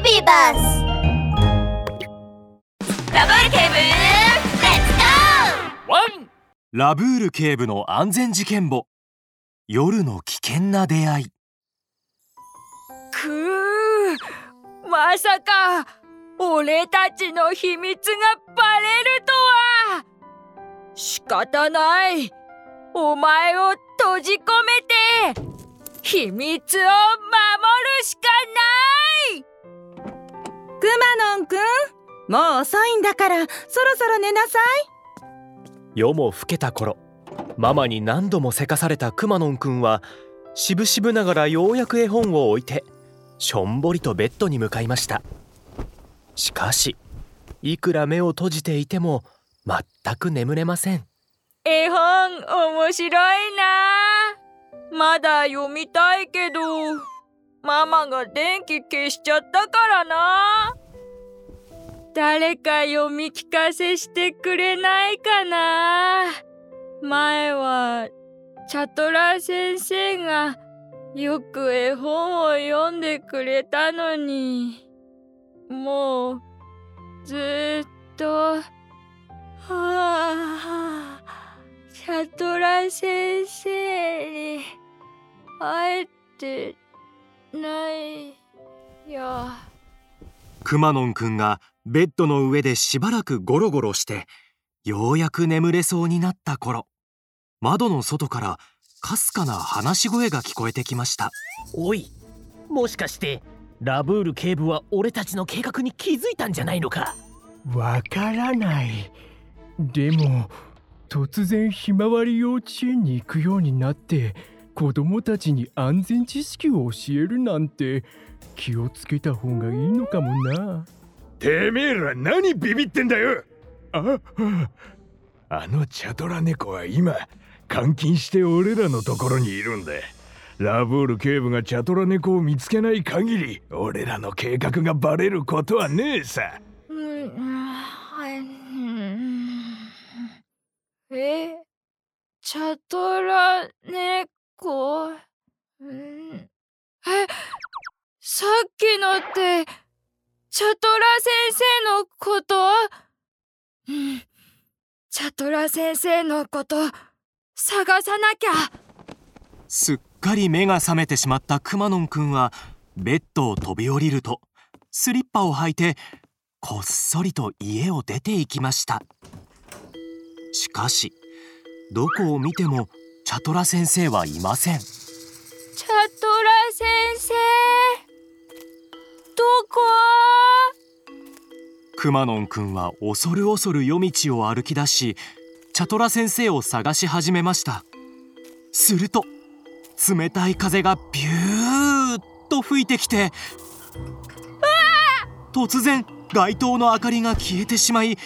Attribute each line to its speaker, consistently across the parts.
Speaker 1: ビバスラブール警部レッツゴー
Speaker 2: ワンラブール警部の安全事件簿。夜の危険な出会い。
Speaker 3: くーまさか俺たちの秘密がバレるとは。仕方ない。お前を閉じ込めて秘密を守るしか
Speaker 4: もう遅いんだからそろそろ寝なさい。
Speaker 2: 夜も更けた頃ママに何度もせかされたくまのんくんはしぶしぶながらようやく絵本を置いてしょんぼりとベッドに向かいました。しかしいくら目を閉じていても全く眠れません。
Speaker 3: 絵本面白いな。まだ読みたいけどママが電気消しちゃったからな誰か読み聞かせしてくれないかな？前はチャトラ先生がよく絵本を読んでくれたのに。もうずっとはあチャトラ先生に会えてないや
Speaker 2: くまのんくんがベッドの上でしばらくゴロゴロしてようやく眠れそうになった頃窓の外からかすかな話し声が聞こえてきました。
Speaker 5: おいもしかしてラブール警部は俺たちの計画に気づいたんじゃないのか？
Speaker 6: わからない。でも突然ひまわり幼稚園に行くようになって子供たちに安全知識を教えるなんて気をつけた方がいいのかもな。
Speaker 7: てめえら何ビビってんだよ。
Speaker 6: あ
Speaker 7: あのチャトラ猫は今監禁して俺らのところにいるんだ。ラブール警部がチャトラ猫を見つけない限り俺らの計画がバレることはねえさ。
Speaker 3: え？チャトラ猫うんえさっきのってチャトラ先生のこと？うん。チャトラ先生のこと探さなきゃ。
Speaker 2: すっかり目が覚めてしまったくまのんくんはベッドを飛び降りるとスリッパを履いてこっそりと家を出て行きました。しかしどこを見てもチャトラ先生はいません。
Speaker 3: チャトラ先生。どこ？
Speaker 2: くまのんくんは恐る恐る夜道を歩き出しチャトラ先生を探し始めました。すると冷たい風がビューッと吹いてきて突然街灯の明かりが消えてしまい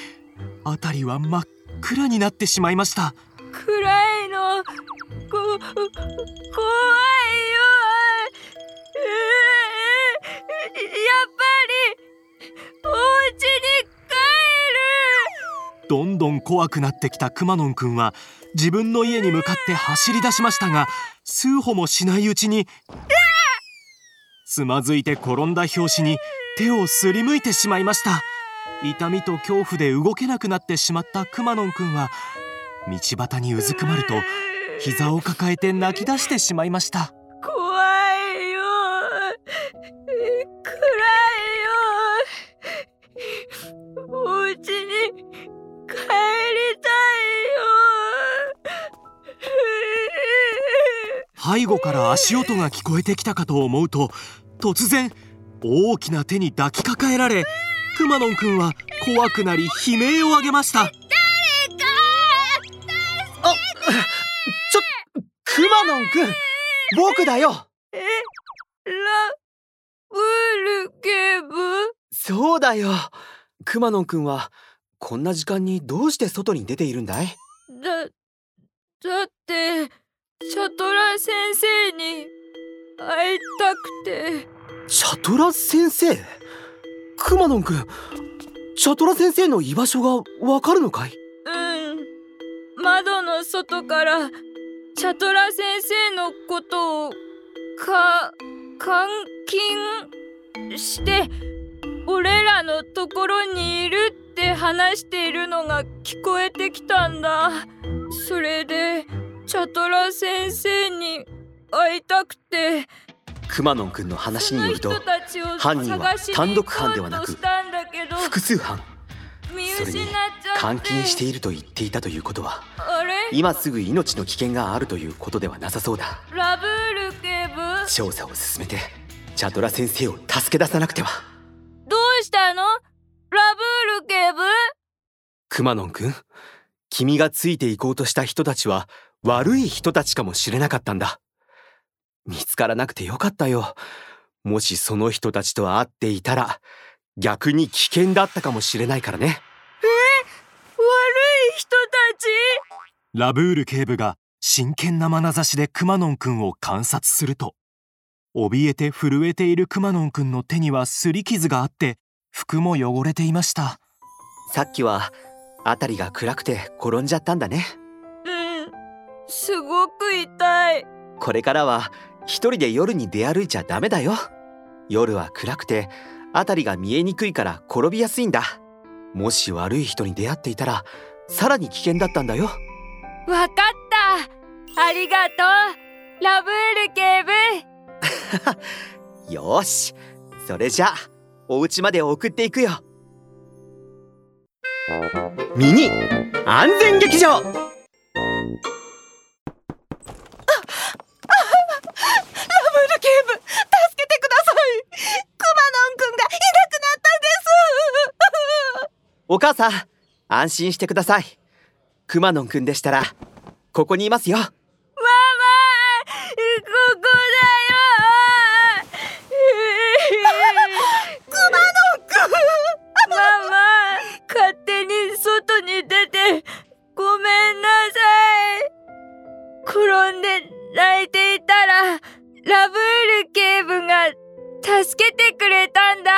Speaker 2: 辺りは真っ暗になってしまいました
Speaker 3: 暗こ怖いよ。えー、やっぱりお家に帰る。
Speaker 2: どんどん怖くなってきたくまのんくんは自分の家に向かって走り出しましたが数歩もしないうちにつまずいて転んだ拍子に手をすりむいてしまいました。痛みと恐怖で動けなくなってしまったくまのんくんは道端にうずくまると膝を抱えて泣き出してしまいました。
Speaker 3: 怖いよ暗いよお家に帰りた
Speaker 2: 背後から足音が聞こえてきたかと思うと突然大きな手に抱きかかえられくまのんくんは怖くなり悲鳴を上げました。
Speaker 4: あちょくまのんくん僕だよ。
Speaker 3: えラブール警部
Speaker 4: そうだよ。くまのんくんはこんな時間にどうして外に出ているんだい？
Speaker 3: だだってチャトラ先生に会いたくて。
Speaker 4: チャトラ先生？くまのんくんチャトラ先生の居場所がわかるのかい？
Speaker 3: うん。窓の外からチャトラ先生のことをか監禁してのところにいるって話しているのが聞こえてきたんだ。それでチャトラ先生に会いたくて。
Speaker 4: くまのんくんの話によると犯人は単独犯ではなく複数犯。
Speaker 3: 見
Speaker 4: それに監禁していると言っていたということは今すぐ命の危険があるということではなさそうだ。
Speaker 3: ラブール警部？
Speaker 4: 調査を進めてチャトラ先生を助け出さなくては。
Speaker 3: どうしたの？ラブール警部？
Speaker 4: くまのんくん君がついていこうとした人たちは悪い人たちかもしれなかったんだ。見つからなくてよかったよ。もしその人たちと会っていたら逆に危険だったかもしれないからね
Speaker 3: 悪い人たち
Speaker 2: ラブール警部が真剣な眼差しでくまのんくんを観察すると怯えて震えているくまのんくんの手には擦り傷があって服も汚れていました。
Speaker 4: さっきは辺りが暗くて転んじゃったんだね。
Speaker 3: うんすごく痛い。
Speaker 4: これからは一人で夜に出歩いちゃダメだよ。夜は暗くて辺りが見えにくいから転びやすいんだ。もし悪い人に出会っていたらさらに危険だったんだよ
Speaker 3: わかった。ありがとう。ラブール警部。
Speaker 4: よーし。それじゃあお家まで送っていくよ。ミニ安全劇場。
Speaker 8: ラブール警部助けてください。クマノンくんがいなくなったんです。
Speaker 4: お母さん安心してくださいくまのんくんでしたらここにいますよ。
Speaker 3: ママここだよ。クマノくんママ勝手に外に出てごめんなさい。転んで泣いていたらラブール警部が助けてくれたんだ。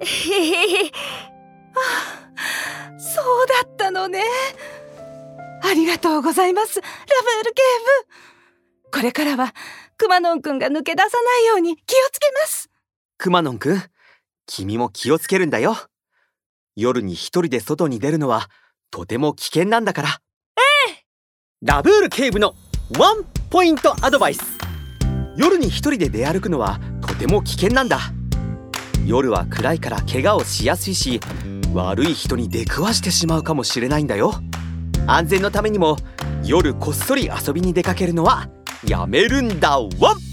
Speaker 8: そうだったのねありがとうございますラブール警部これからはクマノンくんが抜け出さないように気をつけます。
Speaker 4: くまのんくん君も気をつけるんだよ。夜に一人で外に出るのはとても危険なんだから。ええ。ラブール警部のワンポイントアドバイス。夜に一人で出歩くのはとても危険なんだ。夜は暗いから怪我をしやすいし悪い人に出くわしてしまうかもしれないんだよ安全のためにも夜こっそり遊びに出かけるのはやめるんだワン